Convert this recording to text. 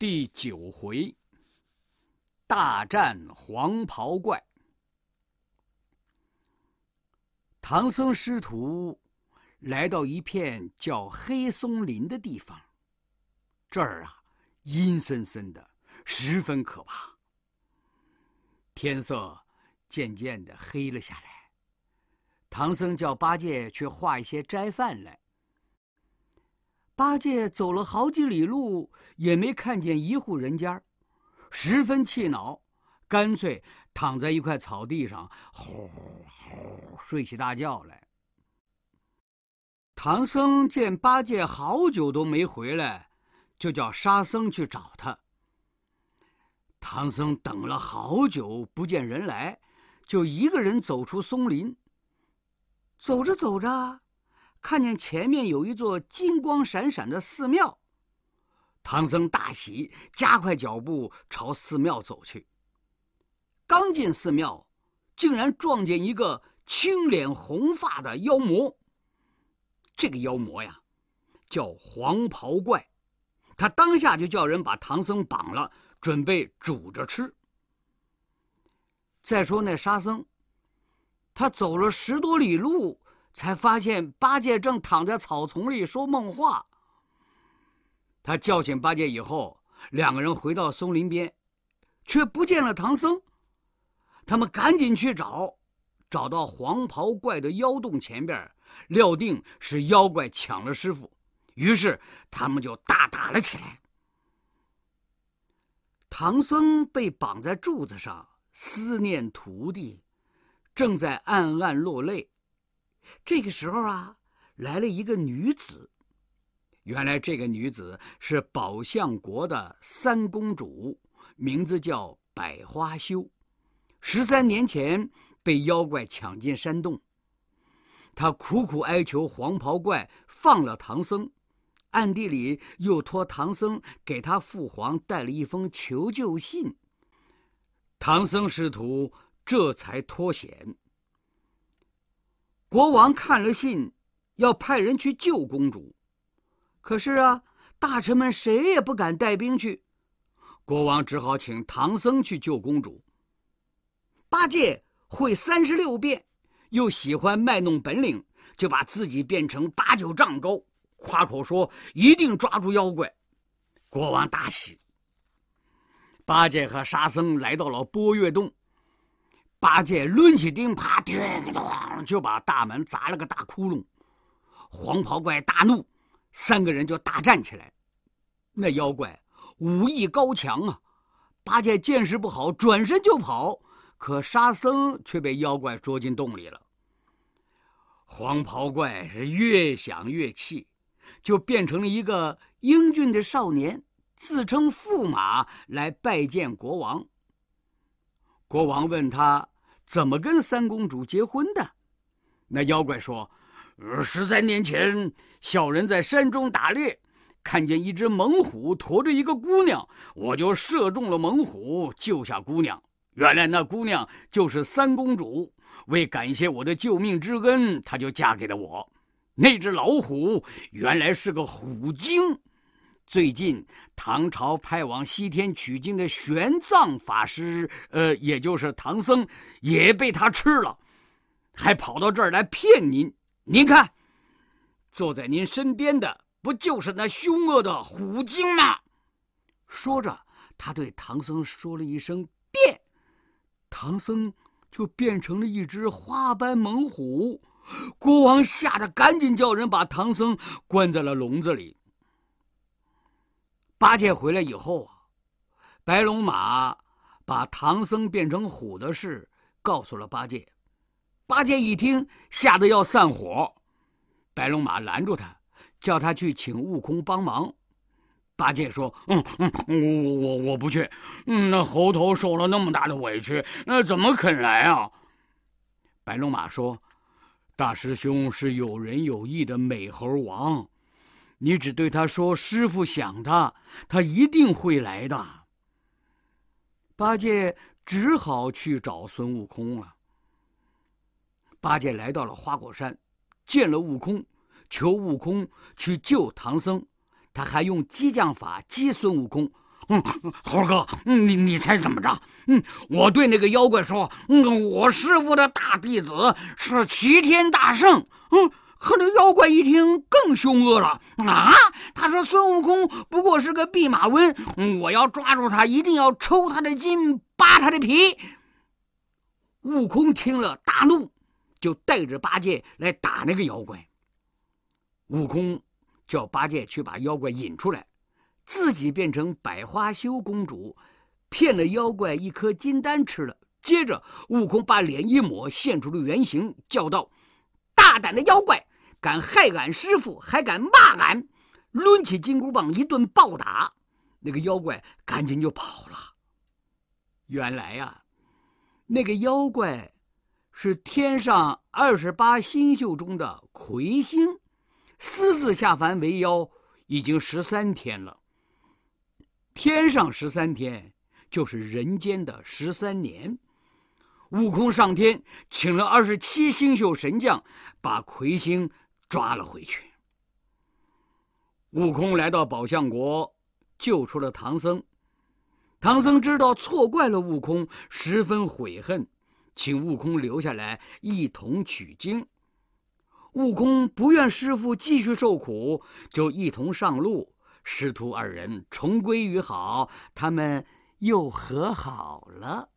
第九回，大战黄袍怪。唐僧师徒来到一片叫黑松林的地方，这儿啊阴森森的，十分可怕。天色渐渐的黑了下来，唐僧叫八戒去画一些斋饭来。八戒走了好几里路，也没看见一户人家，十分气恼，干脆躺在一块草地上，呼呼睡起大觉来。唐僧见八戒好久都没回来，就叫沙僧去找他。唐僧等了好久不见人来，就一个人走出松林。走着走着。看见前面有一座金光闪闪的寺庙，唐僧大喜，加快脚步朝寺庙走去。刚进寺庙，竟然撞见一个青脸红发的妖魔。这个妖魔呀，叫黄袍怪，他当下就叫人把唐僧绑了，准备煮着吃。再说那沙僧，他走了十多里路。才发现八戒正躺在草丛里说梦话。他叫醒八戒以后，两个人回到松林边，却不见了唐僧。他们赶紧去找，找到黄袍怪的妖洞前边，料定是妖怪抢了师傅，于是他们就大打了起来。唐僧被绑在柱子上，思念徒弟，正在暗暗落泪。这个时候啊，来了一个女子。原来这个女子是宝象国的三公主，名字叫百花羞。十三年前被妖怪抢进山洞，她苦苦哀求黄袍怪放了唐僧，暗地里又托唐僧给他父皇带了一封求救信。唐僧师徒这才脱险。国王看了信，要派人去救公主，可是啊，大臣们谁也不敢带兵去，国王只好请唐僧去救公主。八戒会三十六变，又喜欢卖弄本领，就把自己变成八九丈高，夸口说一定抓住妖怪。国王大喜。八戒和沙僧来到了波月洞。八戒抡起钉耙，叮咚就把大门砸了个大窟窿。黄袍怪大怒，三个人就大战起来。那妖怪武艺高强啊！八戒见势不好，转身就跑，可沙僧却被妖怪捉进洞里了。黄袍怪是越想越气，就变成了一个英俊的少年，自称驸马来拜见国王。国王问他怎么跟三公主结婚的，那妖怪说：“十三年前，小人在山中打猎，看见一只猛虎驮着一个姑娘，我就射中了猛虎，救下姑娘。原来那姑娘就是三公主，为感谢我的救命之恩，她就嫁给了我。那只老虎原来是个虎精。”最近，唐朝派往西天取经的玄奘法师，呃，也就是唐僧，也被他吃了，还跑到这儿来骗您。您看，坐在您身边的不就是那凶恶的虎精吗？说着，他对唐僧说了一声“变”，唐僧就变成了一只花斑猛虎。国王吓得赶紧叫人把唐僧关在了笼子里。八戒回来以后啊，白龙马把唐僧变成虎的事告诉了八戒。八戒一听，吓得要散伙。白龙马拦住他，叫他去请悟空帮忙。八戒说：“嗯嗯，我我我不去。嗯，那猴头受了那么大的委屈，那怎么肯来啊？”白龙马说：“大师兄是有仁有义的美猴王。”你只对他说：“师傅想他，他一定会来的。”八戒只好去找孙悟空了。八戒来到了花果山，见了悟空，求悟空去救唐僧。他还用激将法激孙悟空，嗯，猴哥，你你猜怎么着？嗯，我对那个妖怪说，嗯，我师傅的大弟子是齐天大圣。嗯，可那妖怪一听更凶恶了啊！他说孙悟空不过是个弼马温，我要抓住他，一定要抽他的筋，扒他的皮。悟空听了大怒，就带着八戒来打那个妖怪。悟空叫八戒去把妖怪引出来。自己变成百花羞公主，骗了妖怪一颗金丹吃了。接着，悟空把脸一抹，现出了原形，叫道：“大胆的妖怪，敢害俺师傅，还敢骂俺！”抡起金箍棒一顿暴打，那个妖怪赶紧就跑了。原来呀，那个妖怪是天上二十八星宿中的魁星，私自下凡为妖，已经十三天了。天上十三天，就是人间的十三年。悟空上天，请了二十七星宿神将，把魁星抓了回去。悟空来到宝象国，救出了唐僧。唐僧知道错怪了悟空，十分悔恨，请悟空留下来一同取经。悟空不愿师傅继续受苦，就一同上路。师徒二人重归于好，他们又和好了。